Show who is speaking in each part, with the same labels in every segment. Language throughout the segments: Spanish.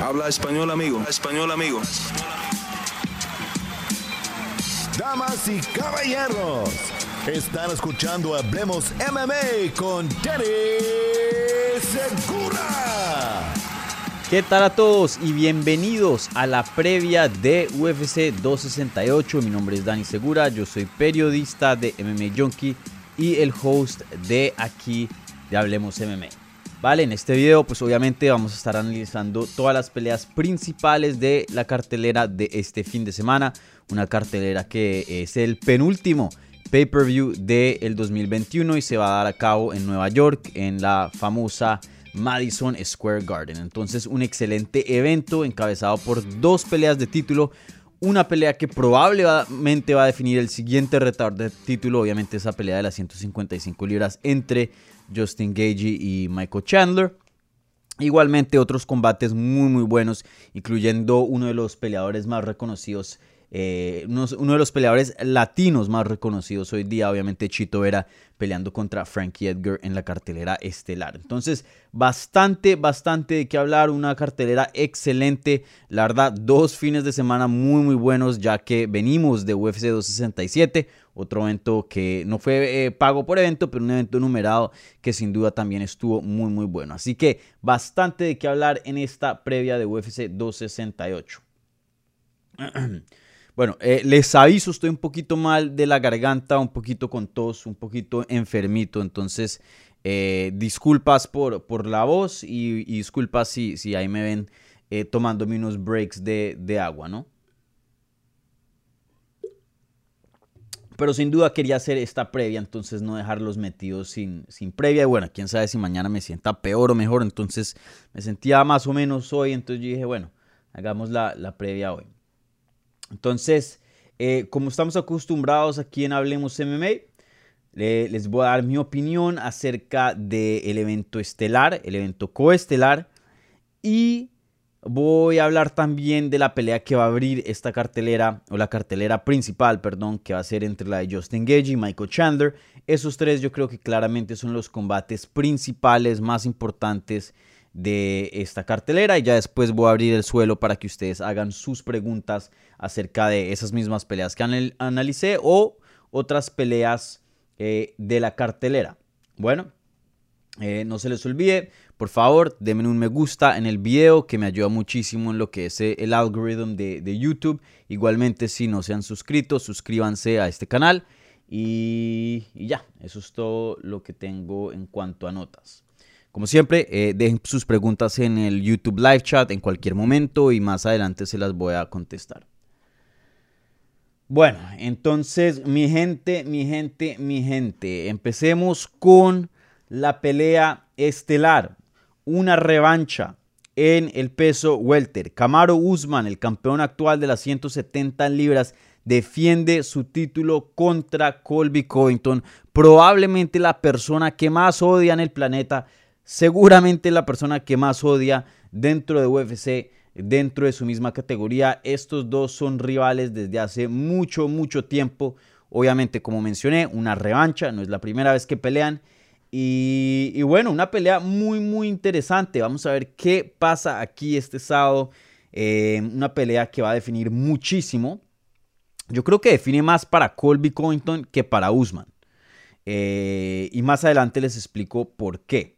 Speaker 1: Habla español, amigo. Español, amigo.
Speaker 2: Damas y caballeros, están escuchando Hablemos MMA con Danny Segura.
Speaker 3: ¿Qué tal a todos y bienvenidos a la previa de UFC 268? Mi nombre es Dani Segura, yo soy periodista de MMA Junkie y el host de aquí de Hablemos MMA. Vale, en este video pues obviamente vamos a estar analizando todas las peleas principales de la cartelera de este fin de semana. Una cartelera que es el penúltimo pay-per-view del 2021 y se va a dar a cabo en Nueva York en la famosa Madison Square Garden. Entonces un excelente evento encabezado por dos peleas de título. Una pelea que probablemente va a definir el siguiente retador de título. Obviamente esa pelea de las 155 libras entre Justin Gagey y Michael Chandler. Igualmente otros combates muy muy buenos, incluyendo uno de los peleadores más reconocidos eh, uno, de los peleadores latinos más reconocidos hoy día, obviamente Chito Vera peleando contra Frankie Edgar en la cartelera estelar. Entonces, bastante, bastante de qué hablar, una cartelera excelente, la verdad, dos fines de semana muy, muy buenos, ya que venimos de UFC 267, otro evento que no fue eh, pago por evento, pero un evento numerado que sin duda también estuvo muy, muy bueno. Así que bastante de qué hablar en esta previa de UFC 268. Bueno, eh, les aviso, estoy un poquito mal de la garganta, un poquito con tos, un poquito enfermito, entonces eh, disculpas por, por, la voz y, disculpas si, si, ahí me ven eh, tomándome unos breaks de, de, agua, ¿no? Pero sin duda quería hacer esta previa, entonces no dejarlos metidos sin, sin previa. Y bueno, quién sabe si mañana me sienta peor o mejor, entonces me sentía más o menos hoy, entonces yo dije, bueno, hagamos la, la previa hoy. Entonces, eh, como estamos acostumbrados aquí en Hablemos MMA, les voy a dar mi opinión acerca del evento estelar, el evento coestelar. Y voy a hablar también de la pelea que va a abrir esta cartelera, o la cartelera principal, perdón, que va a ser entre la de Justin Gage y Michael Chandler. Esos tres yo creo que claramente son los combates principales más importantes de esta cartelera y ya después voy a abrir el suelo para que ustedes hagan sus preguntas acerca de esas mismas peleas que analicé o otras peleas eh, de la cartelera. Bueno, eh, no se les olvide, por favor, denme un me gusta en el video que me ayuda muchísimo en lo que es eh, el algoritmo de, de YouTube. Igualmente, si no se han suscrito, suscríbanse a este canal. Y, y ya, eso es todo lo que tengo en cuanto a notas. Como siempre, eh, dejen sus preguntas en el YouTube Live Chat en cualquier momento y más adelante se las voy a contestar. Bueno, entonces, mi gente, mi gente, mi gente, empecemos con la pelea estelar. Una revancha en el peso welter. Camaro Usman, el campeón actual de las 170 libras, defiende su título contra Colby Covington, probablemente la persona que más odia en el planeta seguramente la persona que más odia dentro de UFC, dentro de su misma categoría. Estos dos son rivales desde hace mucho, mucho tiempo. Obviamente, como mencioné, una revancha, no es la primera vez que pelean. Y, bueno, una pelea muy, muy interesante. Vamos a ver qué pasa aquí este sábado. Eh, una pelea que va a definir muchísimo. Yo creo que define más para Colby Covington que para Usman. Eh, y más adelante les explico por qué.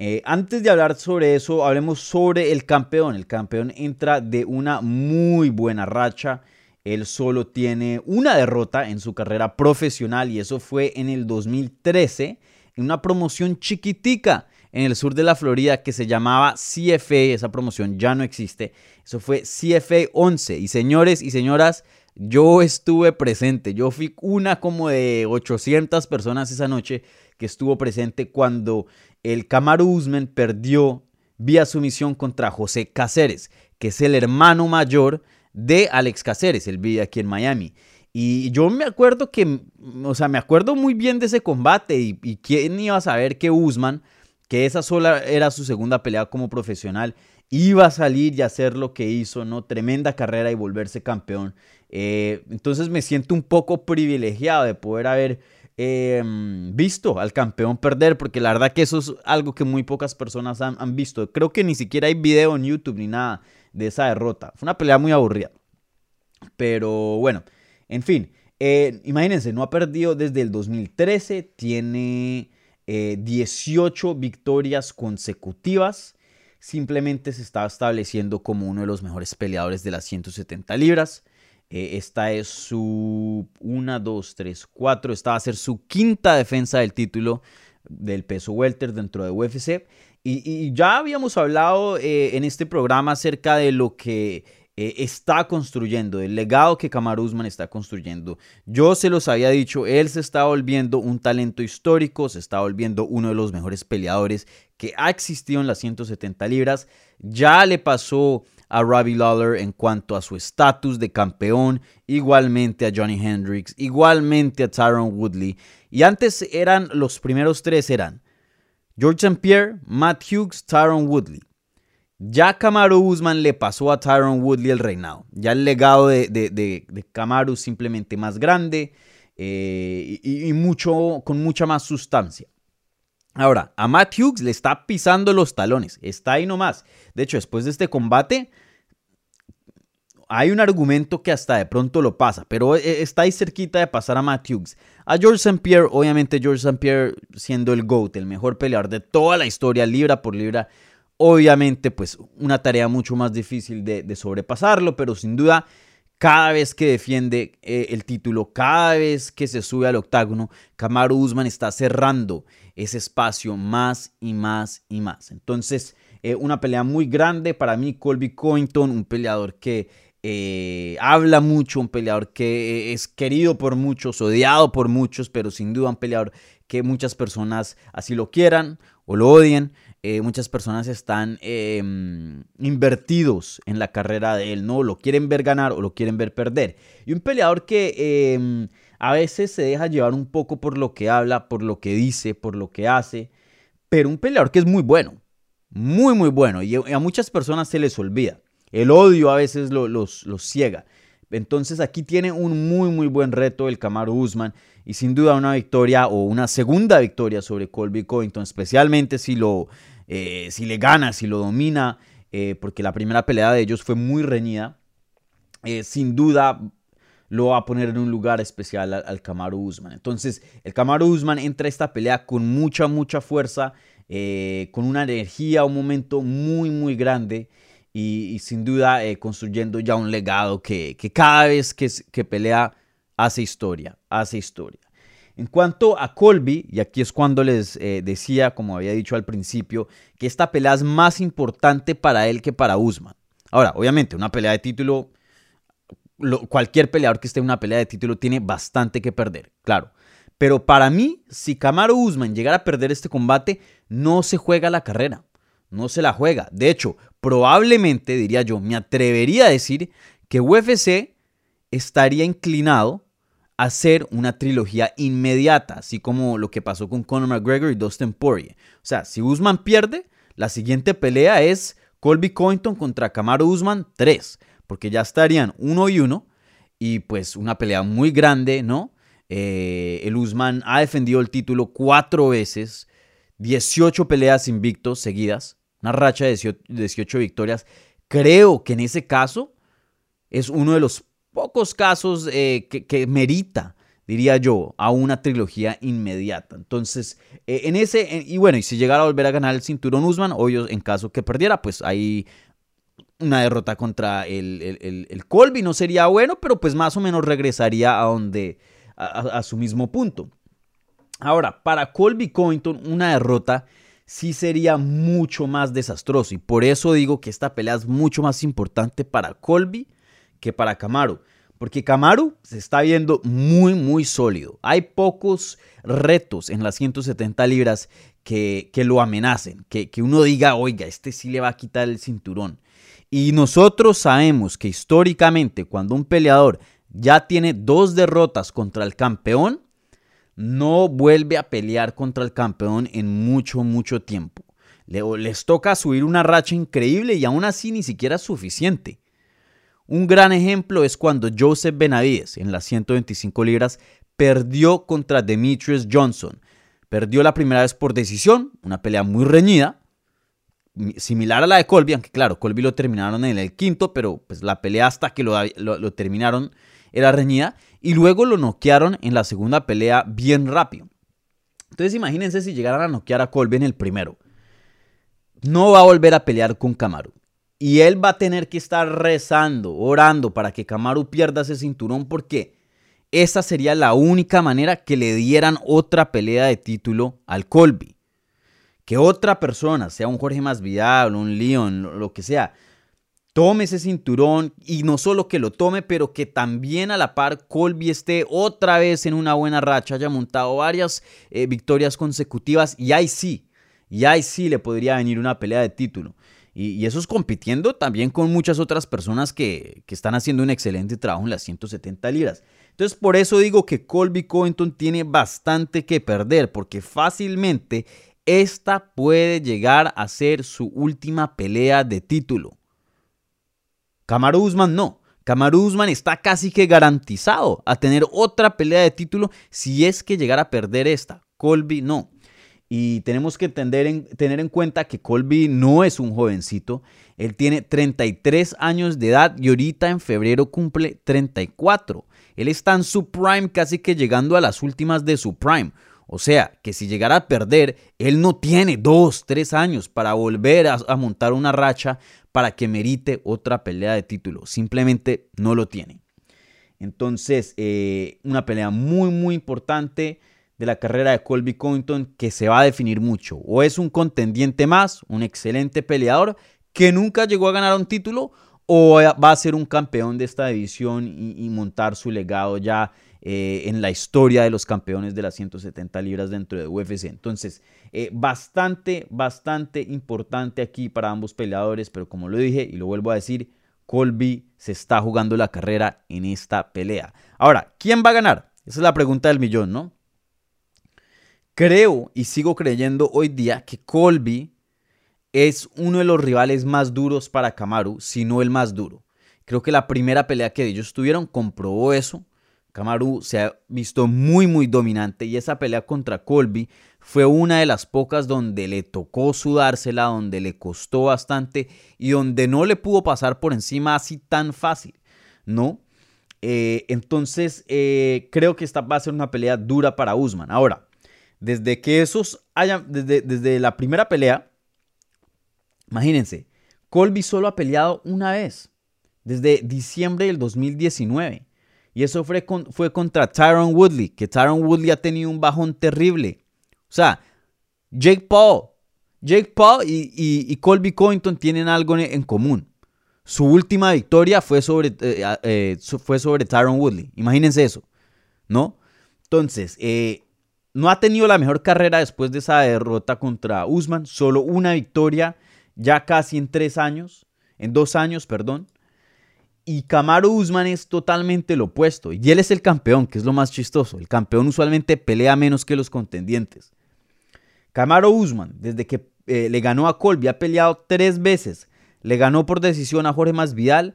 Speaker 3: Eh, antes de hablar sobre eso, hablemos sobre el campeón. El campeón entra de una muy buena racha. Él solo tiene una derrota en su carrera profesional y eso fue en el 2013 en una promoción chiquitica en el sur de la Florida que se llamaba CFA. Esa promoción ya no existe. Eso fue CFA 11. Y señores y señoras, yo estuve presente. Yo fui una como de 800 personas esa noche que estuvo presente cuando el Kamaru Usman perdió vía sumisión contra José Cáceres, que es el hermano mayor de Alex Cáceres, el vive aquí en Miami. Y yo me acuerdo que, o sea, me acuerdo muy bien de ese combate y, y quién iba a saber que Usman, que esa sola era su segunda pelea como profesional, iba a salir y hacer lo que hizo, ¿no? Tremenda carrera y volverse campeón. Eh, entonces me siento un poco privilegiado de poder haber em, visto al campeón perder, porque la verdad que eso es algo que muy pocas personas han, visto. Creo que ni siquiera hay video en YouTube ni nada de esa derrota. Fue una pelea muy aburrida. Pero bueno, en fin, eh, imagínense, no ha perdido desde el 2013, tiene 18 eh, victorias consecutivas. Simplemente se está estableciendo como uno de los mejores peleadores de las 170 libras. Eh, esta es su 1, 2, 3, 4. Esta va a ser su quinta defensa del título del peso welter dentro de UFC. Y, ya habíamos hablado en este programa acerca de lo que eh, está construyendo, el legado que Kamaru Usman está construyendo. Yo se los había dicho, él se está volviendo un talento histórico, se está volviendo uno de los mejores peleadores que ha existido en las 170 libras. Ya le pasó a Robbie Lawler en cuanto a su estatus de campeón, igualmente a Johnny Hendricks, igualmente a Tyron Woodley. Y antes eran los primeros tres eran George St. Pierre, Matt Hughes, Tyron Woodley. Ya Kamaru Usman le pasó a Tyron Woodley el reinado. Ya el legado de, de, es simplemente más grande eh, y, mucho, con mucha más sustancia. Ahora, a Matt Hughes le está pisando los talones. Está ahí nomás. De hecho, después de este combate, hay un argumento que hasta de pronto lo pasa, pero e, está ahí cerquita de pasar a Matt Hughes. A George St. Pierre, obviamente George St. Pierre siendo el GOAT, el mejor peleador de toda la historia, libra por libra, Obviamente, pues una tarea mucho más difícil de, sobrepasarlo, pero sin duda, cada vez que defiende eh, el título, cada vez que se sube al octágono, Kamaru Usman está cerrando ese espacio más y más y más. Entonces, eh, una pelea muy grande para mí, Colby Covington, un peleador que eh, habla mucho, un peleador que es querido por muchos, odiado por muchos, pero sin duda un peleador que muchas personas así lo quieran o lo odien. Eh, muchas personas están em, invertidos en la carrera de él, ¿no? Lo quieren ver ganar o lo quieren ver perder. Y un peleador que em, a veces se deja llevar un poco por lo que habla, por lo que dice, por lo que hace, pero un peleador que es muy bueno, muy, muy bueno, y a muchas personas se les olvida. El odio a veces los, los ciega. Entonces aquí tiene un muy muy buen reto el Camaro Usman y sin duda una victoria o una segunda victoria sobre Colby Covington, especialmente si, lo, eh, si le gana, si lo domina, eh, porque la primera pelea de ellos fue muy reñida. Eh, sin duda lo va a poner en un lugar especial al, al Camaro Usman. Entonces el Camaro Usman entra a esta pelea con mucha mucha fuerza, con una energía, un momento muy muy grande y, sin duda eh, construyendo ya un legado que, cada vez que, que, pelea hace historia, hace historia. En cuanto a Colby, y aquí es cuando les eh, decía, como había dicho al principio, que esta pelea es más importante para él que para Usman. Ahora, obviamente, una pelea de título, cualquier peleador que esté en una pelea de título tiene bastante que perder, claro. Pero para mí, si Camaro Usman llegara a perder este combate, no se juega la carrera no se la juega. De hecho, probablemente, diría yo, me atrevería a decir que UFC estaría inclinado a hacer una trilogía inmediata, así como lo que pasó con Conor McGregor y Dustin Poirier. O sea, si Usman pierde, la siguiente pelea es Colby Covington contra Kamaru Usman 3, porque ya estarían uno y uno, y pues una pelea muy grande, ¿no? Eh, el Usman ha defendido el título cuatro veces, 18 peleas invictos seguidas una racha de 18 victorias. Creo que en ese caso es uno de los pocos casos eh, que, merita, diría yo, a una trilogía inmediata. Entonces, eh, en ese, y bueno, y si llegara a volver a ganar el cinturón Usman, obvio, en caso que perdiera, pues ahí una derrota contra el, el, Colby no sería bueno, pero pues más o menos regresaría a donde, a, su mismo punto. Ahora, para Colby Covington, una derrota sí sería mucho más desastroso. Y por eso digo que esta pelea es mucho más importante para Colby que para Camaro. Porque Camaro se está viendo muy, muy sólido. Hay pocos retos en las 170 libras que, que lo amenacen. Que, que uno diga, oiga, este sí le va a quitar el cinturón. Y nosotros sabemos que históricamente cuando un peleador ya tiene dos derrotas contra el campeón, no vuelve a pelear contra el campeón en mucho, mucho tiempo. les toca subir una racha increíble y aún así ni siquiera es suficiente. Un gran ejemplo es cuando Joseph Benavides en las 125 libras perdió contra Demetrius Johnson. Perdió la primera vez por decisión, una pelea muy reñida, similar a la de Colby, aunque claro, Colby lo terminaron en el quinto, pero pues la pelea hasta que lo, lo terminaron era reñida. Y luego lo noquearon en la segunda pelea bien rápido. Entonces imagínense si llegaran a noquear a Colby en el primero. No va a volver a pelear con Kamaru. Y él va a tener que estar rezando, orando para que Kamaru pierda ese cinturón porque esa sería la única manera que le dieran otra pelea de título al Colby. Que otra persona, sea un Jorge Masvidal, un Leon, lo que sea, tome ese cinturón y no solo que lo tome, pero que también a la par Colby esté otra vez en una buena racha, haya montado varias eh, victorias consecutivas y ahí sí, y ahí sí le podría venir una pelea de título. Y, eso es compitiendo también con muchas otras personas que, que, están haciendo un excelente trabajo en las 170 libras. Entonces por eso digo que Colby Covington tiene bastante que perder, porque fácilmente esta puede llegar a ser su última pelea de título. Kamaru Usman no. Kamaru Usman está casi que garantizado a tener otra pelea de título si es que llegara a perder esta. Colby no. Y tenemos que tener en cuenta que Colby no es un jovencito. Él tiene 33 años de edad y ahorita en febrero cumple 34. Él está en su prime casi que llegando a las últimas de su prime. O sea, que si llegara a perder, él no tiene dos, tres años para volver a, montar una racha para que merite otra pelea de título. Simplemente no lo tiene. Entonces, eh, una pelea muy, muy importante de la carrera de Colby Covington que se va a definir mucho. O es un contendiente más, un excelente peleador que nunca llegó a ganar un título, o va a ser un campeón de esta división y, montar su legado ya eh, en la historia de los campeones de las 170 libras dentro de UFC. Entonces, eh, bastante, bastante importante aquí para ambos peleadores, pero como lo dije y lo vuelvo a decir, Colby se está jugando la carrera en esta pelea. Ahora, ¿quién va a ganar? Esa es la pregunta del millón, ¿no? Creo y sigo creyendo hoy día que Colby es uno de los rivales más duros para Kamaru, si no el más duro. Creo que la primera pelea que ellos tuvieron comprobó eso. Kamaru se ha visto muy muy dominante y esa pelea contra Colby fue una de las pocas donde le tocó sudársela, donde le costó bastante y donde no le pudo pasar por encima así tan fácil, ¿no? Eh, entonces eh, creo que esta va a ser una pelea dura para Usman. Ahora, desde que esos hayan, desde, desde la primera pelea, imagínense, Colby solo ha peleado una vez, desde diciembre del 2019. Y eso fue, fue contra Tyron Woodley, que Tyron Woodley ha tenido un bajón terrible. O sea, Jake Paul, Jake Paul y, Colby Covington tienen algo en, común. Su última victoria fue sobre, eh, eh, fue sobre Tyron Woodley. Imagínense eso, ¿no? Entonces, eh, no ha tenido la mejor carrera después de esa derrota contra Usman, solo una victoria ya casi en tres años, en dos años, perdón. Y Camaro Usman es totalmente lo opuesto. Y él es el campeón, que es lo más chistoso. El campeón usualmente pelea menos que los contendientes. Camaro Usman, desde que eh, le ganó a Colby, ha peleado tres veces. Le ganó por decisión a Jorge Masvidal,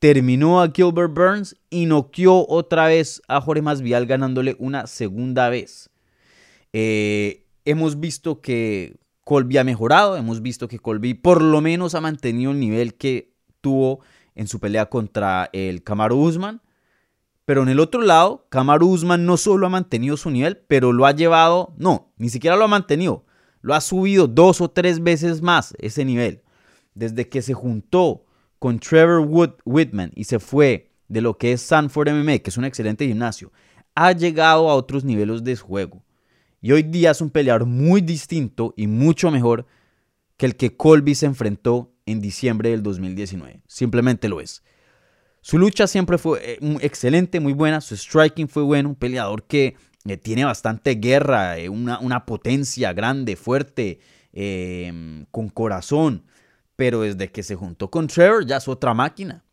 Speaker 3: terminó a Gilbert Burns y noqueó otra vez a Jorge Masvidal ganándole una segunda vez. Eh, hemos visto que Colby ha mejorado, hemos visto que Colby por lo menos ha mantenido el nivel que tuvo en su pelea contra el Kamaru Usman. Pero en el otro lado, Kamaru Usman no solo ha mantenido su nivel, pero lo ha llevado, no, ni siquiera lo ha mantenido, lo ha subido dos o tres veces más ese nivel. Desde que se juntó con Trevor Wood Whitman y se fue de lo que es Sanford MMA, que es un excelente gimnasio, ha llegado a otros niveles de juego. Y hoy día es un peleador muy distinto y mucho mejor que el que Colby se enfrentó en diciembre del 2019. Simplemente lo es. Su lucha siempre fue eh, excelente, muy buena. Su striking fue bueno. Un peleador que eh, tiene bastante guerra, eh, una, potencia grande, fuerte, em, con corazón. Pero desde que se juntó con Trevor ya es otra máquina.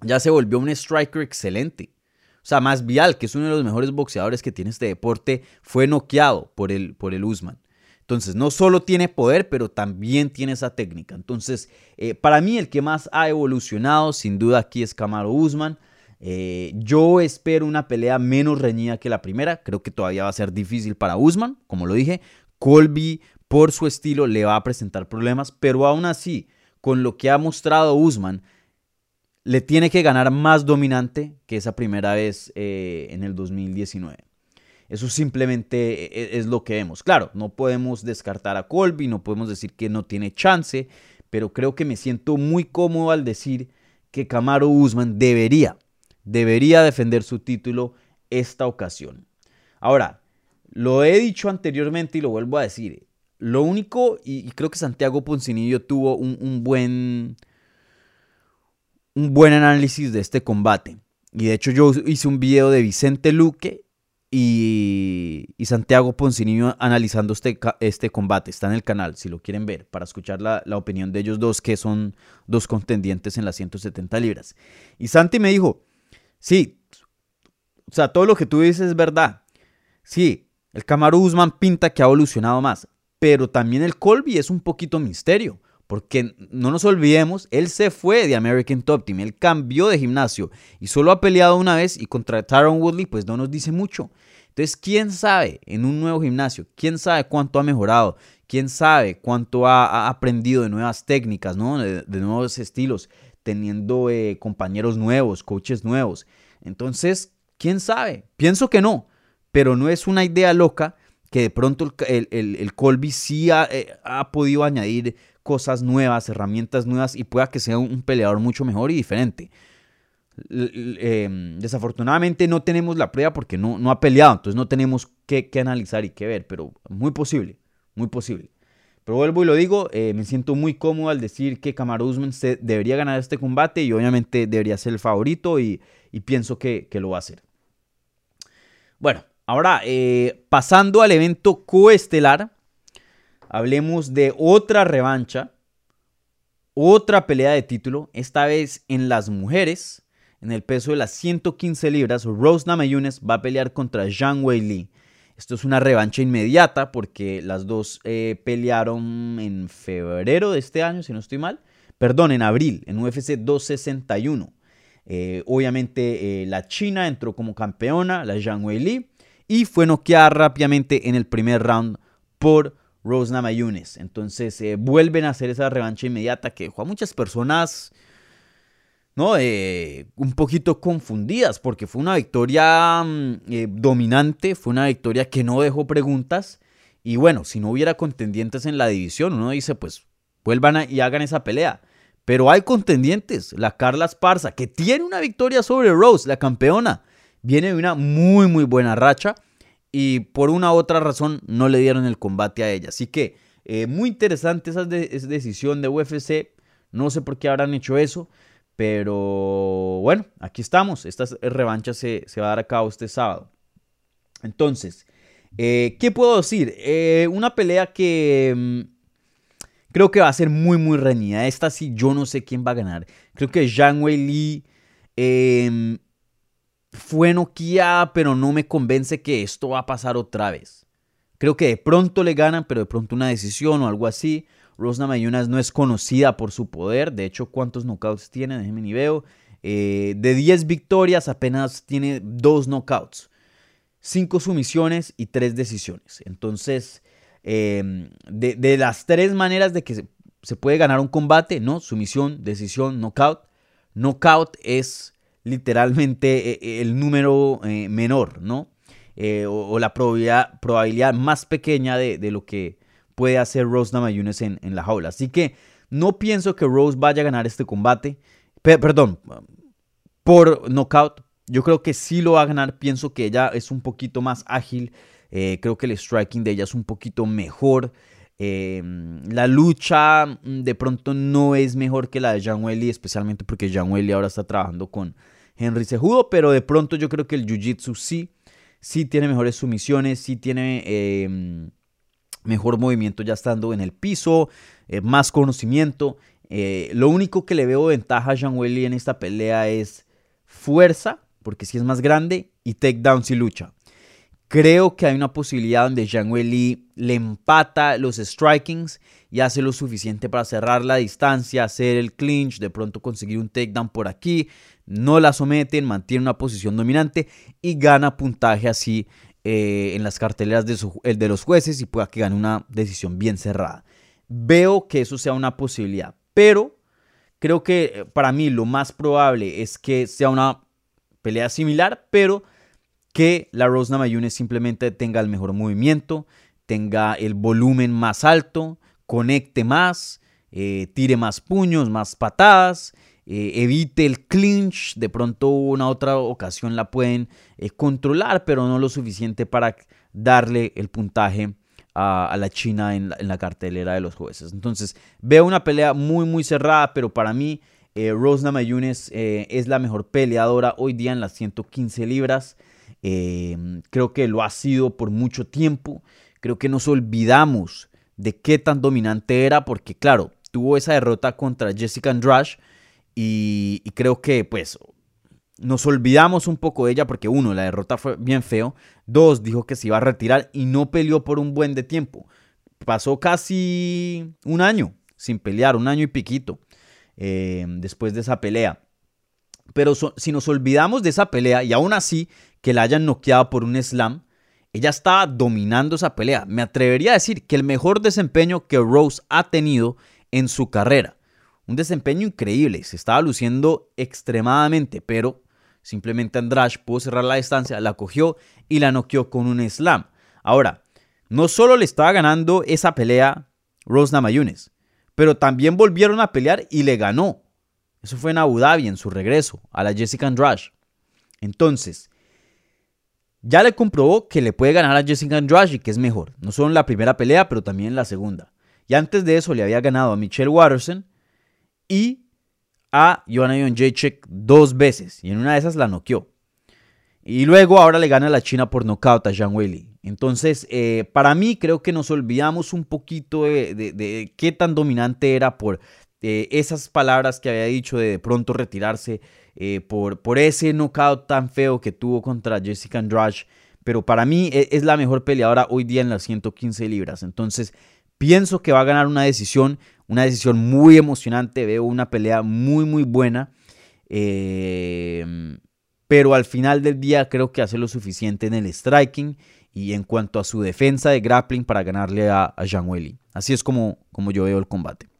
Speaker 3: Ya se volvió un striker excelente. O sea, más Vial, que es uno de los mejores boxeadores que tiene este deporte, fue noqueado por el, por el Usman. Entonces, no solo tiene poder, pero también tiene esa técnica. Entonces, eh, para mí el que más ha evolucionado, sin duda aquí es Camaro Usman. Eh, yo espero una pelea menos reñida que la primera. Creo que todavía va a ser difícil para Usman, como lo dije. Colby, por su estilo, le va a presentar problemas, pero aún así, con lo que ha mostrado Usman, le tiene que ganar más dominante que esa primera vez eh, en el 2019. Eso simplemente e, e, es lo que vemos. Claro, no podemos descartar a Colby, no podemos decir que no tiene chance, pero creo que me siento muy cómodo al decir que Camaro Usman debería, debería defender su título esta ocasión. Ahora, lo he dicho anteriormente y lo vuelvo a decir. Lo único, y, creo que Santiago Poncinillo tuvo un buen un buen análisis de este combate. Y de hecho yo hice un video de Vicente Luque y, Santiago Poncinillo analizando este, este combate. Está en el canal si lo quieren ver para escuchar la, la, opinión de ellos dos que son dos contendientes en las 170 libras. Y Santi me dijo, sí, o sea, todo lo que tú dices es verdad. Sí, el Camaro Usman pinta que ha evolucionado más, pero también el Colby es un poquito misterio. Porque no nos olvidemos, él se fue de American Top Team, él cambió de gimnasio y solo ha peleado una vez y contra Tyron Woodley pues no nos dice mucho. Entonces, ¿quién sabe en un nuevo gimnasio? ¿Quién sabe cuánto ha mejorado? ¿Quién sabe cuánto ha, aprendido de nuevas técnicas, ¿no? de, nuevos estilos, teniendo eh, compañeros nuevos, coaches nuevos? Entonces, ¿quién sabe? Pienso que no, pero no es una idea loca que de pronto el, el, Colby sí ha, eh, ha podido añadir cosas nuevas, herramientas nuevas y pueda que sea un peleador mucho mejor y diferente. Em, desafortunadamente no tenemos la prueba porque no, no ha peleado, entonces no tenemos que, analizar y que ver, pero muy posible, muy posible. Pero vuelvo y lo digo, eh, me siento muy cómodo al decir que Kamaru Usman se debería ganar este combate y obviamente debería ser el favorito y, pienso que, lo va a hacer. Bueno, ahora eh, pasando al evento coestelar, hablemos de otra revancha, otra pelea de título, esta vez en las mujeres, en el peso de las 115 libras. Rose Namajunas va a pelear contra Zhang Wei Li. Esto es una revancha inmediata porque las dos eh, pelearon en febrero de este año, si no estoy mal. Perdón, en abril, en UFC 261. Eh, obviamente eh, la China entró como campeona, la Zhang Wei Li, y fue noqueada rápidamente en el primer round por Rose Namajunas. Entonces eh, vuelven a hacer esa revancha inmediata que dejó a muchas personas ¿no? Eh, un poquito confundidas porque fue una victoria mm, eh, dominante, fue una victoria que no dejó preguntas. Y bueno, si no hubiera contendientes en la división, uno dice, pues vuelvan y hagan esa pelea. Pero hay contendientes, la Carla Esparza, que tiene una victoria sobre Rose, la campeona. Viene de una muy, muy buena racha y por una u otra razón no le dieron el combate a ella. Así que eh, muy interesante esa, decisión de UFC. No sé por qué habrán hecho eso, pero bueno, aquí estamos. Esta revancha se, va a dar a cabo este sábado. Entonces, eh, ¿qué puedo decir? Eh, una pelea que mm, creo que va a ser muy, muy reñida. Esta sí, yo no sé quién va a ganar. Creo que Zhang Wei Li em, fue noqueada, pero no me convence que esto va a pasar otra vez. Creo que de pronto le ganan, pero de pronto una decisión o algo así. Rosna Mayunas no es conocida por su poder. De hecho, ¿cuántos knockouts tiene? Déjenme ni veo. Eh, de 10 victorias, apenas tiene 2 knockouts. 5 sumisiones y 3 decisiones. Entonces, em, de, las tres maneras de que se, se puede ganar un combate, ¿no? Sumisión, decisión, knockout. Knockout es literalmente eh, eh, el número eh, menor, ¿no? o, la probabilidad, más pequeña de, lo que puede hacer Rose Namajunas en, en la jaula. Así que no pienso que Rose vaya a ganar este combate. perdón, por knockout. Yo creo que sí lo va a ganar. Pienso que ella es un poquito más ágil. creo que el striking de ella es un poquito mejor. Em, la lucha mm, de pronto no es mejor que la de Jean Welly, especialmente porque Jean Welly ahora está trabajando con Henry Cejudo, pero de pronto yo creo que el Jiu-Jitsu sí, sí tiene mejores sumisiones, sí tiene em, mejor movimiento ya estando en el piso, eh, más conocimiento. Eh, lo único que le veo ventaja a Jean Welly en esta pelea es fuerza, porque si es más grande, y takedown si lucha. Creo que hay una posibilidad donde Jean Welly le empata los strikings y hace lo suficiente para cerrar la distancia, hacer el clinch, de pronto conseguir un takedown por aquí, no la someten, mantiene una posición dominante y gana puntaje así eh, en las carteleras de, de los jueces y pueda que gane una decisión bien cerrada. Veo que eso sea una posibilidad, pero creo que eh, para mí lo más probable es que sea una pelea similar, pero que la Rose Namajunas simplemente tenga el mejor movimiento, tenga el volumen más alto, conecte más, eh, tire más puños, más patadas, eh, evite el clinch, de pronto una otra ocasión la pueden eh, controlar, pero no lo suficiente para darle el puntaje a, la China en la, cartelera de los jueces. Entonces veo una pelea muy muy cerrada, pero para mí Rose Namajunas es la mejor peleadora hoy día en las 115 libras. Creo que lo ha sido por mucho tiempo. Creo que nos olvidamos de qué tan dominante era, porque claro, tuvo esa derrota contra Jessica Andrade y, creo que pues nos olvidamos un poco de ella porque uno, la derrota fue bien feo, dos, dijo que se iba a retirar y no peleó por un buen de tiempo. Pasó casi un año sin pelear, un año y piquito eh, después de esa pelea. Pero si nos olvidamos de esa pelea y aún así que la hayan noqueado por un slam, ella estaba dominando esa pelea. Me atrevería a decir que el mejor desempeño que Rose ha tenido en su carrera. Un desempeño increíble, se estaba luciendo extremadamente, pero simplemente Andrade pudo cerrar la distancia, la cogió y la noqueó con un slam. Ahora, no solo le estaba ganando esa pelea Rose Namajunas, pero también volvieron a pelear y le ganó. Eso fue en Abu Dhabi en su regreso a la Jessica Andrade. Entonces, ya le comprobó que le puede ganar a Jessica Andrade, que es mejor, no solo en la primera pelea, pero también en la segunda. Y antes de eso le había ganado a Michelle Watterson y a Joanna Jacek dos veces, y en una de esas la noqueó. Y luego ahora le gana a la China por nocaut a Zhang Weili. Entonces, eh, para mí creo que nos olvidamos un poquito de, qué tan dominante era por eh, esas palabras que había dicho de de pronto retirarse eh, por, por ese knockout tan feo que tuvo contra Jessica Andrade. Pero para mí e, es la mejor peleadora hoy día en las 115 libras. Entonces pienso que va a ganar una decisión, una decisión muy emocionante. Veo una pelea muy, muy buena. Eh, pero al final del día creo que hace lo suficiente en el striking y en cuanto a su defensa de grappling para ganarle a, a Jean Welly. Así es como, como yo veo el combate.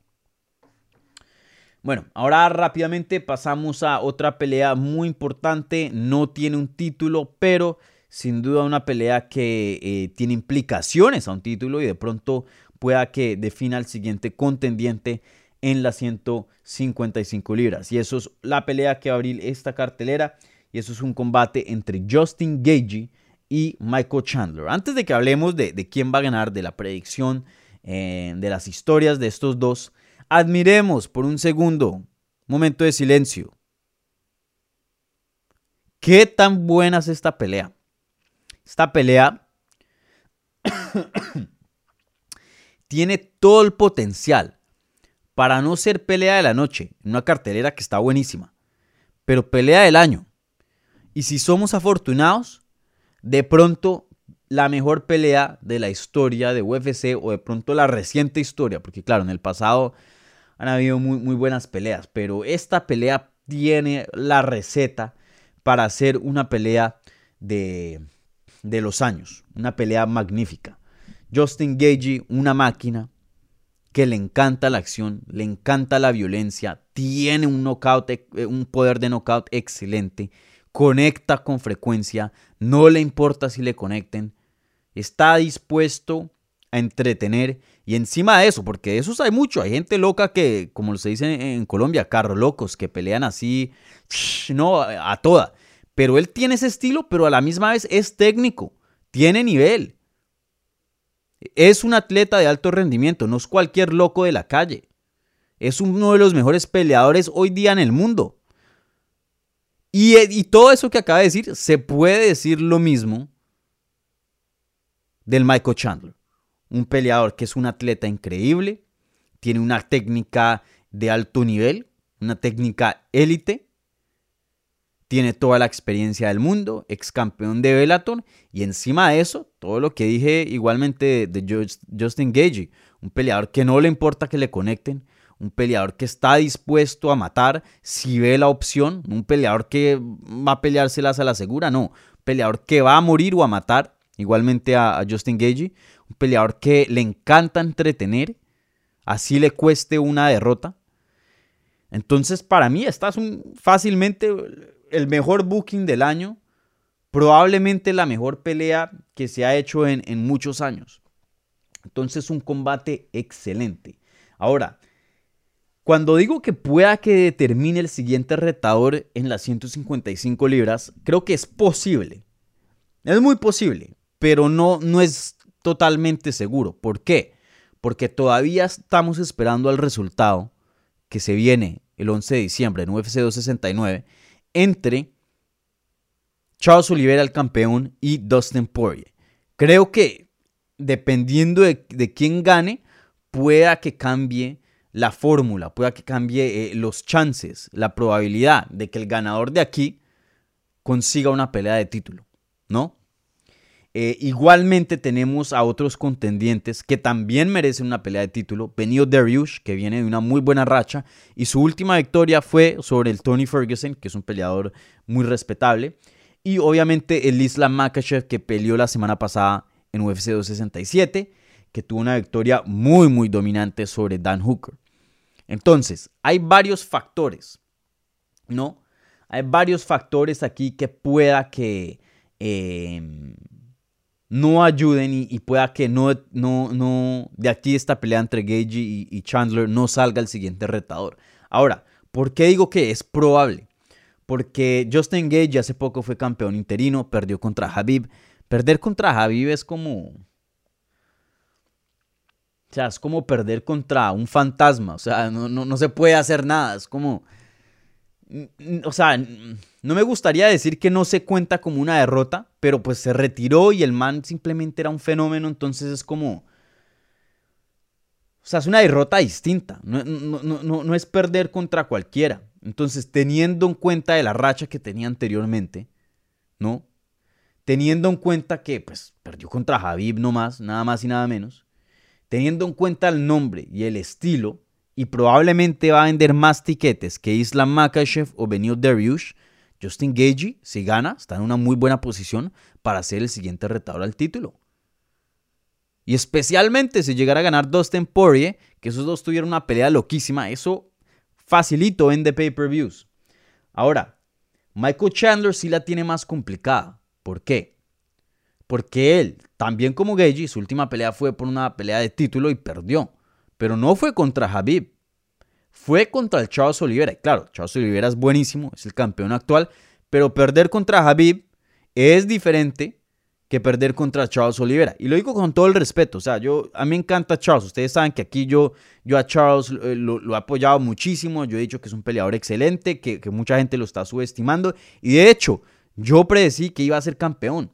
Speaker 3: Bueno, ahora rápidamente pasamos a otra pelea muy importante. No tiene un título, pero sin duda una pelea que eh, tiene implicaciones a un título y de pronto pueda que defina al siguiente contendiente en las 155 libras. Y eso es la pelea que va a abrir esta cartelera. Y eso es un combate entre Justin Gagey y Michael Chandler. Antes de que hablemos de, quién va a ganar, de la predicción, eh, de las historias de estos dos, Admiremos por un segundo, momento de silencio. ¿Qué tan buena es esta pelea? Esta pelea tiene todo el potencial para no ser pelea de la noche, una cartelera que está buenísima, pero pelea del año. Y si somos afortunados, de pronto la mejor pelea de la historia de UFC o de pronto la reciente historia, porque claro, en el pasado han habido muy, buenas peleas, pero esta pelea tiene la receta para hacer una pelea de, de los años, una pelea magnífica. Justin Gagey, una máquina que le encanta la acción, le encanta la violencia, tiene un knockout, eh, un poder de knockout excelente, conecta con frecuencia, no le importa si le conecten, está dispuesto a entretener y encima de eso, porque de esos hay mucho, hay gente loca que, como se dice en Colombia, carro locos, que pelean así, no, a toda. Pero él tiene ese estilo, pero a la misma vez es técnico, tiene nivel. Es un atleta de alto rendimiento, no es cualquier loco de la calle. Es uno de los mejores peleadores hoy día en el mundo. Y, y todo eso que acaba de decir, se puede decir lo mismo del Michael Chandler un peleador que es un atleta increíble, tiene una técnica de alto nivel, una técnica élite, tiene toda la experiencia del mundo, ex campeón de Bellator y encima de eso, todo lo que dije igualmente de, Justin Gagey, un peleador que no le importa que le conecten, un peleador que está dispuesto a matar si ve la opción, un peleador que va a peleárselas a la segura, no, un peleador que va a morir o a matar, igualmente a, Justin Gagey, un peleador que le encanta entretener, así le cueste una derrota. Entonces, para mí, esta es fácilmente el mejor booking del año, probablemente la mejor pelea que se ha hecho en, en muchos años. Entonces, un combate excelente. Ahora, cuando digo que pueda que determine el siguiente retador en las 155 libras, creo que es posible. Es muy posible, pero no, no es totalmente seguro. ¿Por qué? Porque todavía estamos esperando al resultado que se viene el 11 de diciembre en UFC 269 entre Charles Oliveira, el campeón, y Dustin Poirier. Creo que dependiendo de, quién gane, pueda que cambie la fórmula, pueda que cambie eh, los chances, la probabilidad de que el ganador de aquí consiga una pelea de título, ¿no? Eh, igualmente tenemos a otros contendientes que también merecen una pelea de título. Benio Dariush, que viene de una muy buena racha. Y su última victoria fue sobre el Tony Ferguson, que es un peleador muy respetable. Y obviamente el Islam Makachev, que peleó la semana pasada en UFC 267, que tuvo una victoria muy, muy dominante sobre Dan Hooker. Entonces, hay varios factores, ¿no? Hay varios factores aquí que pueda que... Eh, no ayuden y, pueda que no, no, no, de aquí esta pelea entre Gage y, Chandler no salga el siguiente retador. Ahora, ¿por qué digo que es probable? Porque Justin Gage hace poco fue campeón interino, perdió contra Habib. Perder contra Habib es como... O sea, es como perder contra un fantasma. O sea, no, no se puede hacer nada. Es como... O sea, no me gustaría decir que no se cuenta como una derrota, pero pues se retiró y el man simplemente era un fenómeno, entonces es como... O sea, es una derrota distinta, no, no, es perder contra cualquiera. Entonces, teniendo en cuenta de la racha que tenía anteriormente, ¿no? Teniendo en cuenta que, pues, perdió contra Javib nomás, nada más y nada menos. Teniendo en cuenta el nombre y el estilo, y probablemente va a vender más tiquetes que Islam Makachev o Benio Dariush, Justin Gagey, si gana, está en una muy buena posición para ser el siguiente retador al título. Y especialmente si llegara a ganar Dustin Poirier, que esos dos tuvieron una pelea loquísima, eso facilito vende pay-per-views. Ahora, Michael Chandler sí la tiene más complicada. ¿Por qué? Porque él, también como Gagey, su última pelea fue por una pelea de título y perdió. Pero no fue contra Habib fue contra el Charles Oliveira. claro, Charles Oliveira es buenísimo, es el campeón actual, pero perder contra Habib es diferente que perder contra Charles Oliveira. Y lo digo con todo el respeto, o sea, yo, a mí me encanta Charles. Ustedes saben que aquí yo, yo a Charles eh, lo, he apoyado muchísimo, yo he dicho que es un peleador excelente, que, que mucha gente lo está subestimando. Y de hecho, yo predecí que iba a ser campeón.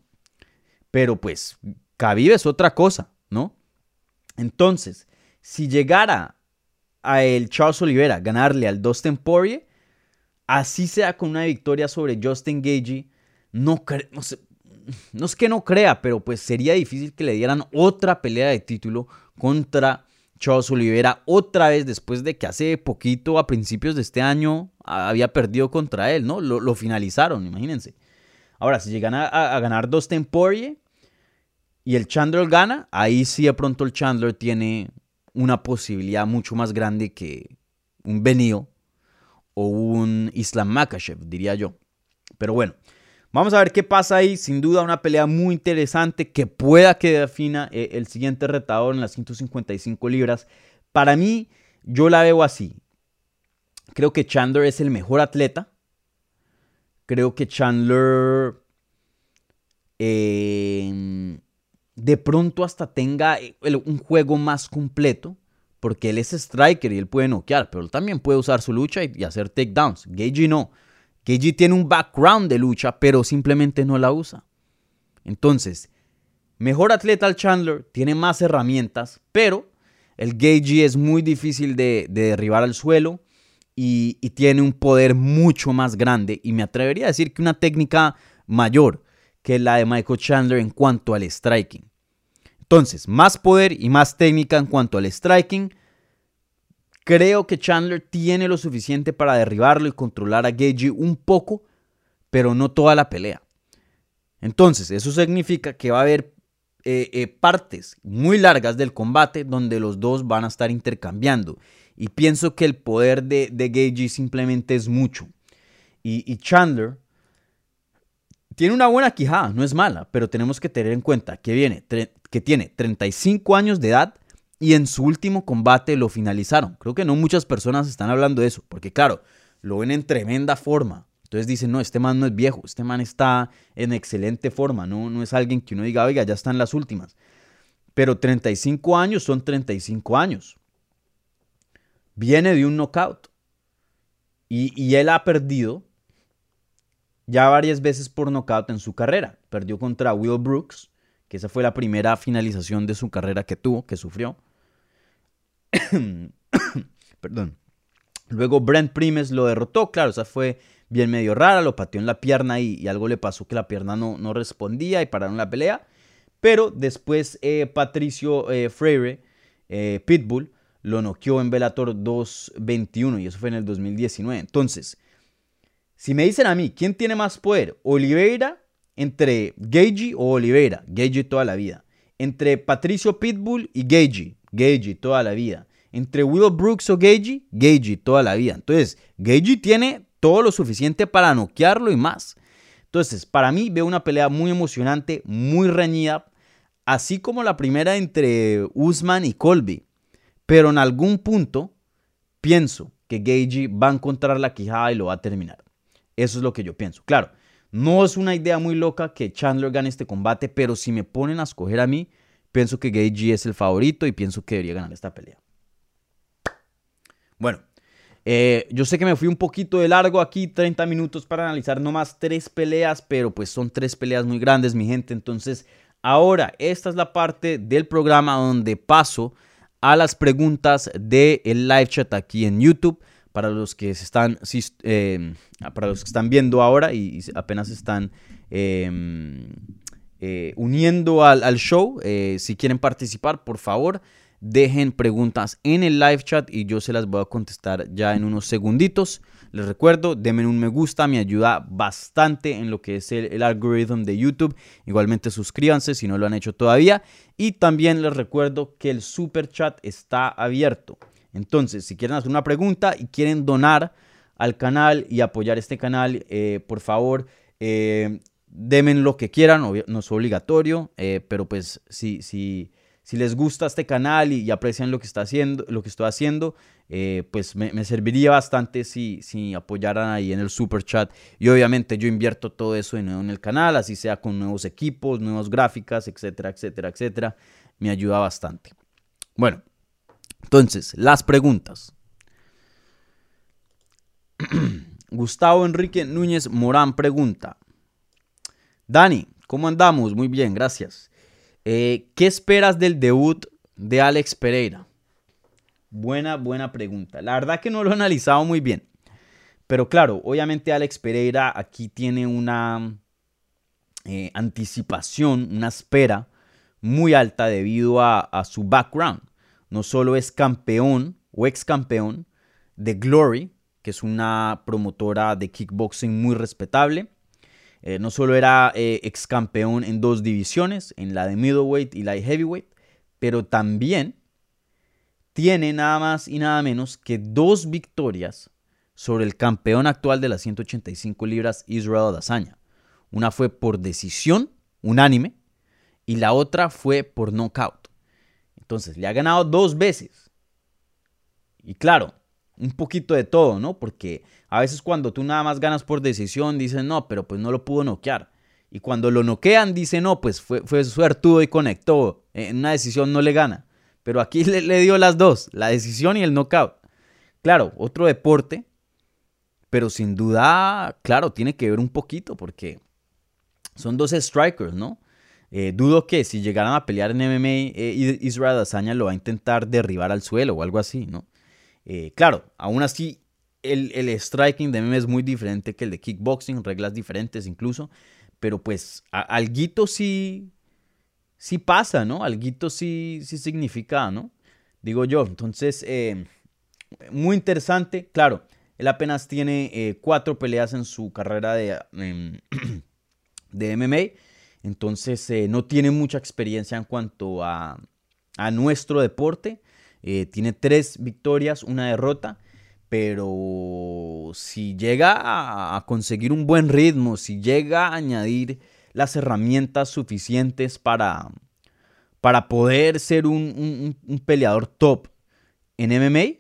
Speaker 3: Pero pues, Khabib es otra cosa, ¿no? Entonces, si llegara a el Charles Oliveira ganarle al Dustin Poirier, así sea con una victoria sobre Justin Gagey, no, no, es que no crea, pero pues sería difícil que le dieran otra pelea de título contra Charles Oliveira otra vez después de que hace poquito, a principios de este año, había perdido contra él, ¿no? Lo, finalizaron, imagínense. Ahora, si llegan a, ganar Dustin Poirier y el Chandler gana, ahí sí de pronto el Chandler tiene una posibilidad mucho más grande que un Benio o un Islam Makachev, diría yo. Pero bueno, vamos a ver qué pasa ahí. Sin duda una pelea muy interesante que pueda que defina eh, el siguiente retador en las 155 libras. Para mí, yo la veo así. Creo que Chandler es el mejor atleta. Creo que Chandler eh, de pronto hasta tenga eh, un juego más completo, porque él es striker y él puede noquear, pero él también puede usar su lucha y, hacer takedowns. Gagey no. Gagey tiene un background de lucha, pero simplemente no la usa. Entonces, mejor atleta al Chandler, tiene más herramientas, pero el Gagey es muy difícil de, derribar al suelo y, tiene un poder mucho más grande y me atrevería a decir que una técnica mayor que la de Michael Chandler en cuanto al striking. Entonces, más poder y más técnica en cuanto al striking. Creo que Chandler tiene lo suficiente para derribarlo y controlar a Gagey un poco, pero no toda la pelea. Entonces, eso significa que va a haber eh, eh, partes muy largas del combate donde los dos van a estar intercambiando. Y pienso que el poder de, de simplemente es mucho. Y, Chandler tiene una buena quijada, no es mala, pero tenemos que tener en cuenta que, viene, que tiene 35 años de edad y en su último combate lo finalizaron. Creo que no muchas personas están hablando de eso, porque claro, lo ven en tremenda forma. Entonces dicen, no, este man no es viejo, este man está en excelente forma, no, no es alguien que uno diga, oiga, ya están las últimas. Pero 35 años son 35 años viene de un knockout. Y, él ha perdido ya varias veces por knockout en su carrera. Perdió contra Will Brooks, que esa fue la primera finalización de su carrera que tuvo, que sufrió. Perdón. Luego Brent Primes lo derrotó, claro, esa fue bien medio rara, lo pateó en la pierna y, algo le pasó que la pierna no, no, respondía y pararon la pelea. Pero después eh, Patricio eh, Freire, eh, Pitbull, lo noqueó en Bellator 221 y eso fue en el 2019. Entonces, si me dicen a mí, ¿quién tiene más poder? Oliveira entre Gagey o Oliveira, Gagey toda la vida. Entre Patricio Pitbull y Gagey, Gagey toda la vida. Entre Will Brooks o Gagey, Gagey toda la vida. Entonces, Gagey tiene todo lo suficiente para noquearlo y más. Entonces, para mí veo una pelea muy emocionante, muy reñida, así como la primera entre Usman y Colby. Pero en algún punto pienso que Gagey va a encontrar la quijada y lo va a terminar. Eso es lo que yo pienso. Claro, no es una idea muy loca que Chandler gane este combate, pero si me ponen a escoger a mí, pienso que Gagey es el favorito y pienso que debería ganar esta pelea. Bueno, eh, yo sé que me fui un poquito de largo aquí, 30 minutos para analizar nomás tres peleas, pero pues son tres peleas muy grandes, mi gente. Entonces, ahora, esta es la parte del programa donde paso a las preguntas del live chat aquí en YouTube. Para los que están, eh, para los que están viendo ahora y, apenas están em, eh, uniendo al, show, eh, si quieren participar, por favor, dejen preguntas en el live chat y yo se las voy a contestar ya en unos segunditos. Les recuerdo, denme un me gusta, me ayuda bastante en lo que es el, algoritmo de YouTube. Igualmente suscríbanse si no lo han hecho todavía. Y también les recuerdo que el super chat está abierto. Entonces, si quieren hacer una pregunta y quieren donar al canal y apoyar este canal, eh, por favor, eh, denme lo que quieran, no es obligatorio, eh, pero pues si, si, si les gusta este canal y, aprecian lo que, está haciendo, lo que estoy haciendo, eh, pues me, serviría bastante si, si apoyaran ahí en el super chat. Y obviamente yo invierto todo eso en, en el canal, así sea con nuevos equipos, nuevas gráficas, etcétera, etcétera, etcétera. Me ayuda bastante. Bueno, entonces, las preguntas. Gustavo Enrique Núñez Morán pregunta. Dani, ¿cómo andamos? Muy bien, gracias. Eh, ¿Qué esperas del debut de Alex Pereira? Buena, buena pregunta. La verdad que no lo he analizado muy bien. Pero claro, obviamente Alex Pereira aquí tiene una eh, anticipación, una espera muy alta debido a, a, su background. No solo es campeón o ex campeón de Glory, que es una promotora de kickboxing muy respetable, eh, no solo era eh, ex campeón en dos divisiones, en la de middleweight y la de heavyweight, pero también tiene nada más y nada menos que dos victorias sobre el campeón actual de las 185 libras, Israel Adesanya. Una fue por decisión unánime y la otra fue por knockout. Entonces, le ha ganado dos veces. Y claro, un poquito de todo, ¿no? Porque a veces cuando tú nada más ganas por decisión, dicen, no, pero pues no lo pudo noquear. Y cuando lo noquean, dicen, no, pues fue, fue suertudo y conectó. En una decisión no le gana. Pero aquí le, dio las dos, la decisión y el knockout. Claro, otro deporte, pero sin duda, claro, tiene que ver un poquito porque son dos strikers, ¿no? Eh, dudo que si llegaran a pelear en MMA, eh, Israel Azaña lo va a intentar derribar al suelo o algo así, ¿no? Eh, claro, aún así el, el striking de MMA es muy diferente que el de kickboxing, reglas diferentes incluso. Pero pues alguito sí, sí pasa, ¿no? Alguito sí, sí significa, ¿no? Digo yo. Entonces, muy interesante. Claro, él apenas tiene cuatro peleas en su carrera de, em, de MMA. Entonces, eh, no tiene mucha experiencia en cuanto a, a nuestro deporte. tiene tres victorias, una derrota pero si llega a conseguir un buen ritmo, si llega a añadir las herramientas suficientes para, para poder ser un, peleador top en MMA,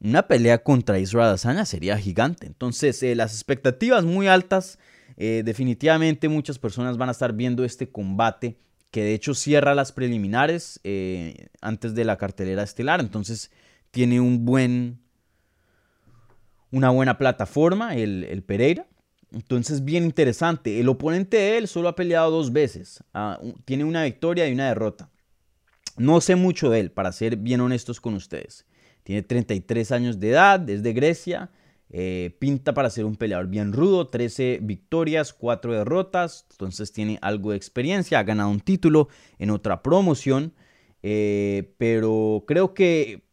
Speaker 3: una pelea contra Israel Adesanya sería gigante. Entonces, eh, las expectativas muy altas. Eh, definitivamente muchas personas van a estar viendo este combate que de hecho cierra las preliminares eh, antes de la cartelera estelar. Entonces, tiene un buen, una buena plataforma, el, Pereira. Entonces, bien interesante. El oponente de él solo ha peleado dos veces. Ah, tiene una victoria y una derrota. No sé mucho de él, para ser bien honestos con ustedes. Tiene 33 años de edad, es de Grecia. Eh, pinta para ser un peleador bien rudo. 13 victorias, 4 derrotas. Entonces tiene algo de experiencia. Ha ganado un título en otra promoción. Eh, pero creo que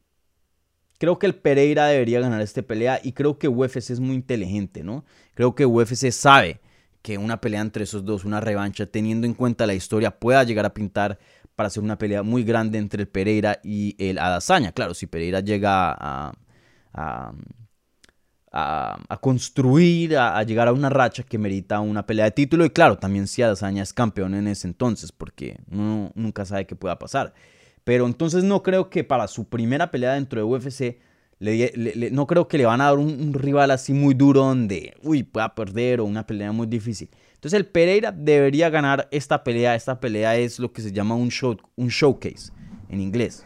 Speaker 3: Creo que el Pereira debería ganar esta pelea y creo que UFC es muy inteligente, ¿no? Creo que UFC sabe que una pelea entre esos dos, una revancha, teniendo en cuenta la historia, pueda llegar a pintar para hacer una pelea muy grande entre el Pereira y el Adazaña. Claro, si Pereira llega a, a, construir, a, llegar a una racha que merita una pelea de título, y claro, también si Adazaña es campeón en ese entonces, porque uno nunca sabe qué pueda pasar. Pero entonces no creo que para su primera pelea dentro de UFC, no creo que le van a dar un, rival así muy duro donde, uy, pueda perder o una pelea muy difícil. Entonces el Pereira debería ganar esta pelea. Esta pelea es lo que se llama un, show, un showcase en inglés.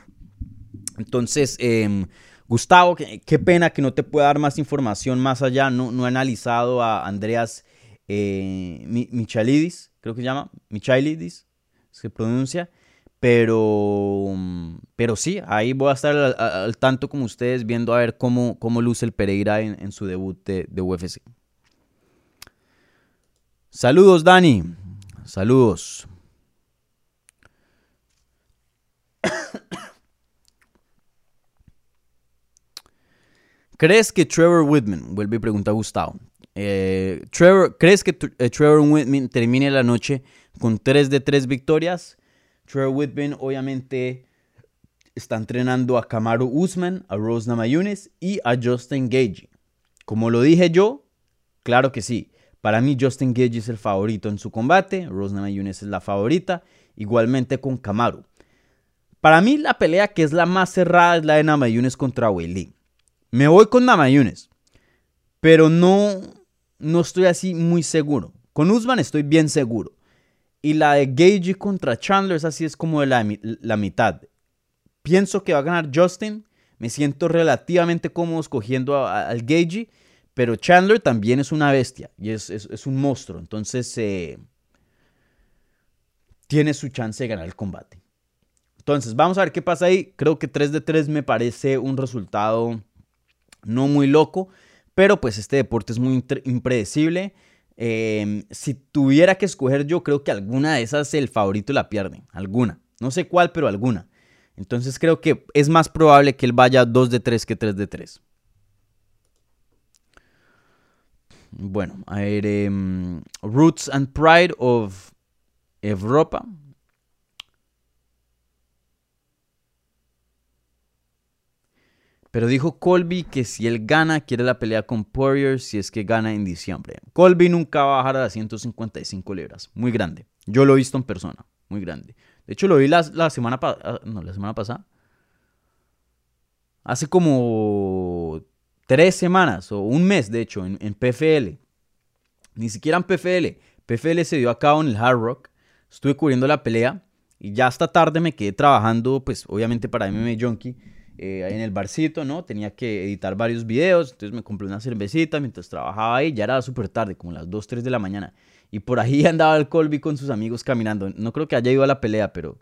Speaker 3: Entonces, em, Gustavo, qué, pena que no te pueda dar más información más allá. No, no he analizado a Andreas eh, Michalidis, creo que se llama, Michalidis, se pronuncia. Pero, pero sí, ahí voy a estar al, tanto como ustedes viendo a ver cómo, cómo luce el Pereira en, su debut de, UFC. Saludos, Dani. Saludos. ¿Crees que Trevor Whitman, vuelve y pregunta Gustavo, eh, Trevor, ¿crees que eh, Trevor Whitman termine la noche con 3 de 3 victorias? Trevor Whitman obviamente está entrenando a Kamaru Usman, a Rose Namajunas y a Justin Gage. Como lo dije yo, claro que sí. Para mí Justin Gage es el favorito en su combate, Rose Namajunas es la favorita, igualmente con Kamaru. Para mí la pelea que es la más cerrada es la de Namajunas contra Weili. Me voy con Namajunas, pero no, no estoy así muy seguro. Con Usman estoy bien seguro. Y la de Gage contra Chandler es así, es como de la, mitad. Pienso que va a ganar Justin. Me siento relativamente cómodo escogiendo al Gage. Pero Chandler también es una bestia y es, un monstruo. Entonces eh, tiene su chance de ganar el combate. Entonces vamos a ver qué pasa ahí. Creo que 3 de 3 me parece un resultado no muy loco. Pero pues este deporte es muy impredecible. Em, si tuviera que escoger yo, creo que alguna de esas el favorito la pierde. Alguna. No sé cuál, pero alguna. Entonces creo que es más probable que él vaya 2 de 3 que 3 de 3. Bueno, a ver. Em, Roots and Pride of Europa. Pero dijo Colby que si él gana, quiere la pelea con Poirier si es que gana en diciembre. Colby nunca va a bajar a las 155 libras. Muy grande. Yo lo he visto en persona. Muy grande. De hecho, lo vi la, semana pasada. Ah, no, la semana pasada. Hace como tres semanas o un mes, de hecho, en, en PFL. Ni siquiera en PFL. PFL se dio a cabo en el Hard Rock. Estuve cubriendo la pelea. Y ya hasta tarde me quedé trabajando, pues obviamente para MMA Junkie eh, en el barcito, ¿no? Tenía que editar varios videos, entonces me compré una cervecita mientras trabajaba ahí, ya era súper tarde, como las 2, 3 de la mañana. Y por ahí andaba el Colby con sus amigos caminando. No creo que haya ido a la pelea, pero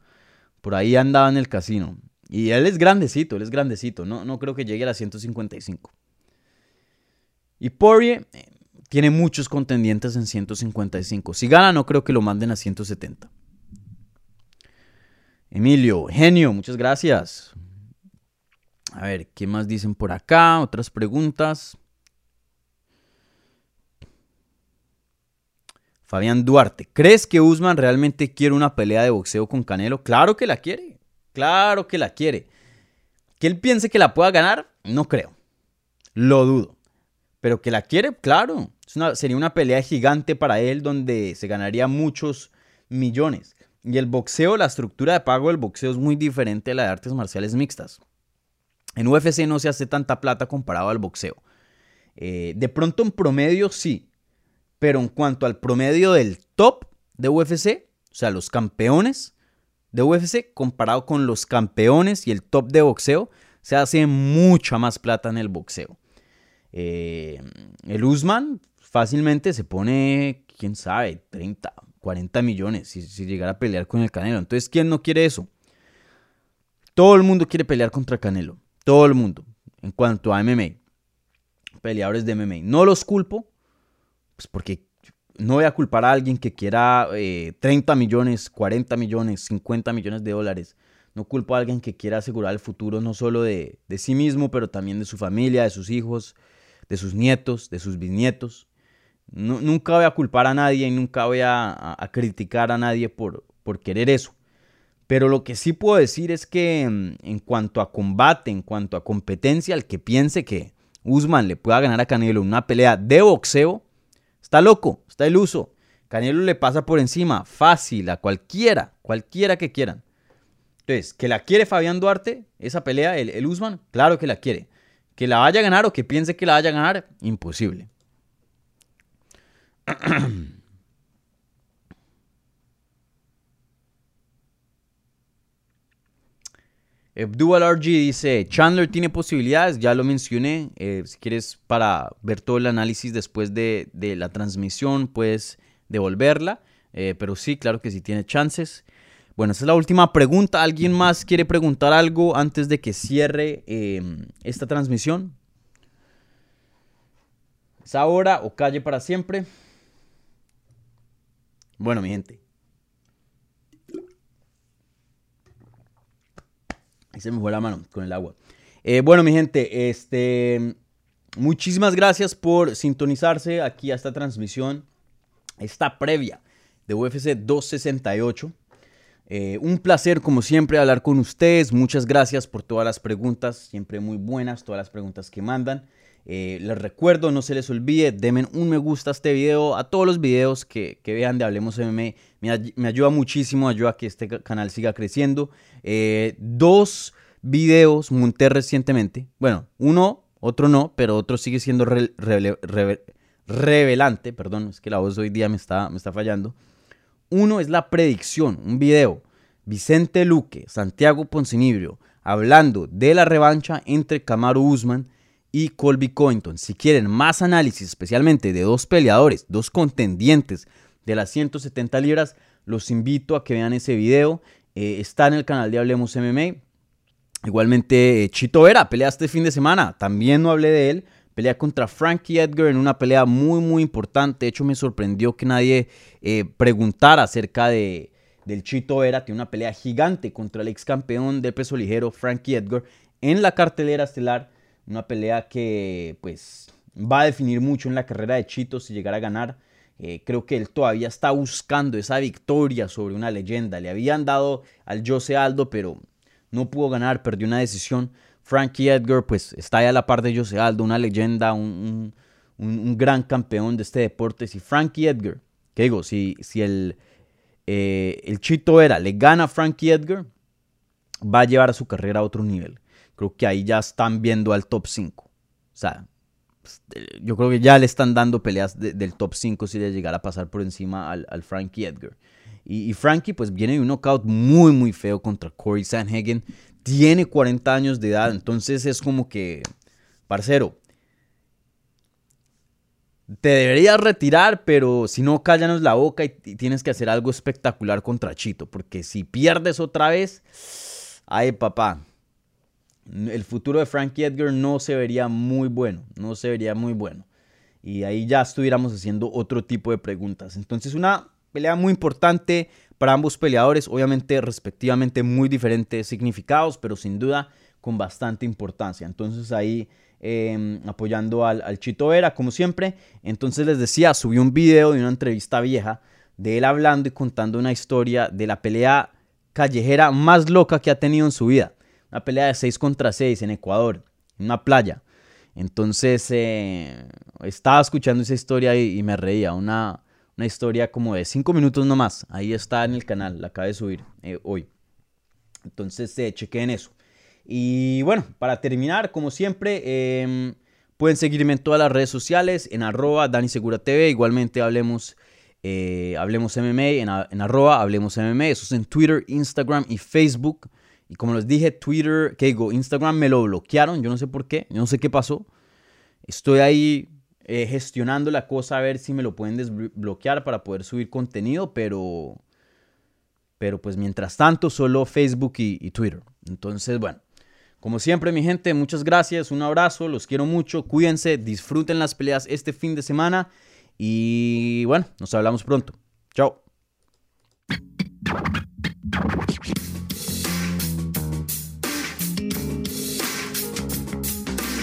Speaker 3: por ahí andaba en el casino. Y él es grandecito, él es grandecito, no, no creo que llegue a las 155. Y Poirier eh, tiene muchos contendientes en 155. Si gana, no creo que lo manden a 170. Emilio, genio, muchas gracias. A ver, ¿qué más dicen por acá? Otras preguntas. Fabián Duarte, ¿crees que Usman realmente quiere una pelea de boxeo con Canelo? Claro que la quiere, claro que la quiere. Que él piense que la pueda ganar, no creo. Lo dudo. Pero que la quiere, claro. sería una pelea gigante para él donde se ganaría muchos millones. Y el boxeo, la estructura de pago del boxeo es muy diferente a la de artes marciales mixtas. En UFC no se hace tanta plata comparado al boxeo. Eh, de pronto en promedio sí, pero en cuanto al promedio del top de UFC, o sea, los campeones de UFC, comparado con los campeones y el top de boxeo, se hace mucha más plata en el boxeo. Eh, el Usman fácilmente se pone, quién sabe, 30, 40 millones si, si llegara a pelear con el Canelo. Entonces, ¿quién no quiere eso? Todo el mundo quiere pelear contra Canelo. Todo el mundo. En cuanto a MMA. Peleadores de MMA. No los culpo pues porque no voy a culpar a alguien que quiera 30 eh, millones, 40 millones, 50 millones de dólares. No culpo a alguien que quiera asegurar el futuro no solo de, sí mismo, pero también de su familia, de sus hijos, de sus nietos, de sus bisnietos. nunca voy a culpar a nadie y nunca voy a, criticar a nadie por, por querer eso. Pero lo que sí puedo decir es que mm, en cuanto a combate, en cuanto a competencia, el que piense que Usman le pueda ganar a Canelo en una pelea de boxeo, Está loco, está iluso. Canelo le pasa por encima, fácil, a cualquiera, cualquiera que quieran. Entonces, ¿que la quiere Fabián Duarte, esa pelea, el, el Usman? Claro que la quiere. ¿Que la vaya a ganar o que piense que la vaya a ganar? Imposible. Dual RG dice, Chandler tiene posibilidades, ya lo mencioné, eh, si quieres para ver todo el análisis después de, la transmisión, puedes devolverla, eh, pero sí, claro que sí tiene chances. Bueno, esa es la última pregunta. ¿Alguien más quiere preguntar algo antes de que cierre em, esta transmisión? ¿Es ahora o calle para siempre? Bueno, mi gente, Ahí se me fue la mano con el agua. Eh, bueno, mi gente, este, muchísimas gracias por sintonizarse aquí a esta transmisión, esta previa de UFC 268. Eh, un placer, como siempre, hablar con ustedes. Muchas gracias por todas las preguntas, siempre muy buenas, todas las preguntas que mandan. Eh, les recuerdo, no se les olvide, denme un me gusta a este video, a todos los videos que, vean de Hablemos MMA. Me, ayuda muchísimo, ayuda a que este canal siga creciendo. Eh, dos videos monté recientemente. Bueno, uno, otro no, pero otro sigue siendo revelante. Perdón, es que la voz hoy día me está, me está fallando. Uno es la predicción, un video. Vicente Luque, Santiago Poncinibrio, hablando de la revancha entre Camaro Usman y Colby Covington. Si quieren más análisis, especialmente de dos peleadores, dos contendientes de las 170 libras, los invito a que vean ese video. Eh, está en el canal de Hablemos MMA. Igualmente, eh, Chito Vera pelea este fin de semana. También no hablé de él. Pelea contra Frankie Edgar en una pelea muy, muy importante. De hecho, me sorprendió que nadie eh, preguntara acerca de, del Chito Vera. Tiene una pelea gigante contra el ex campeón de peso ligero, Frankie Edgar, en la cartelera estelar una pelea que pues va a definir mucho en la carrera de Chito si llegara a ganar. Eh, creo que él todavía está buscando esa victoria sobre una leyenda. Le habían dado al Jose Aldo, pero no pudo ganar, perdió una decisión. Frankie Edgar, pues está ahí a la par de Jose Aldo, una leyenda, un, gran campeón de este deporte. Si Frankie Edgar, ¿qué digo? Si, si el, eh, el Chito era, le gana a Frankie Edgar, va a llevar a su carrera a otro nivel creo que ahí ya están viendo al top 5. O sea, pues, yo creo que ya le están dando peleas del top 5 si le llegara a pasar por encima al, Frankie Edgar. Y, Frankie pues viene de un knockout muy muy feo contra Corey Sanhagen. Tiene 40 años de edad, entonces es como que, parcero, te deberías retirar, pero si no, cállanos la boca y, y tienes que hacer algo espectacular contra Chito, porque si pierdes otra vez, ay papá, el futuro de Frankie Edgar no se vería muy bueno, no se vería muy bueno. y ahí ya estuviéramos haciendo otro tipo de preguntas. Entonces una pelea muy importante para ambos peleadores, obviamente respectivamente muy diferentes significados, pero sin duda con bastante importancia. Entonces ahí em, apoyando al, al, Chito Vera, como siempre. Entonces les decía, subí un video de una entrevista vieja de él hablando y contando una historia de la pelea callejera más loca que ha tenido en su vida. Una pelea de 6 contra 6 en Ecuador, en una playa. Entonces eh, estaba escuchando esa historia y, me reía. Una, una, historia como de 5 minutos nomás. Ahí está en el canal, la acabé de subir eh, hoy. Entonces eh, chequen eso. Y bueno, para terminar, como siempre, em, pueden seguirme en todas las redes sociales, en arroba DaniSeguraTV. Igualmente hablemos, eh, hablemos MMA, en, en, arroba hablemos MMA. Eso es en Twitter, Instagram y Facebook. Y como les dije, Twitter, que digo, Instagram me lo bloquearon. Yo no sé por qué, yo no sé qué pasó. Estoy ahí eh, gestionando la cosa a ver si me lo pueden desbloquear para poder subir contenido, pero, pero pues mientras tanto solo Facebook y Twitter. Entonces, bueno. Como siempre, mi gente, muchas gracias, un abrazo, los quiero mucho, cuídense, disfruten las peleas este fin de semana y bueno, nos hablamos pronto. Chao.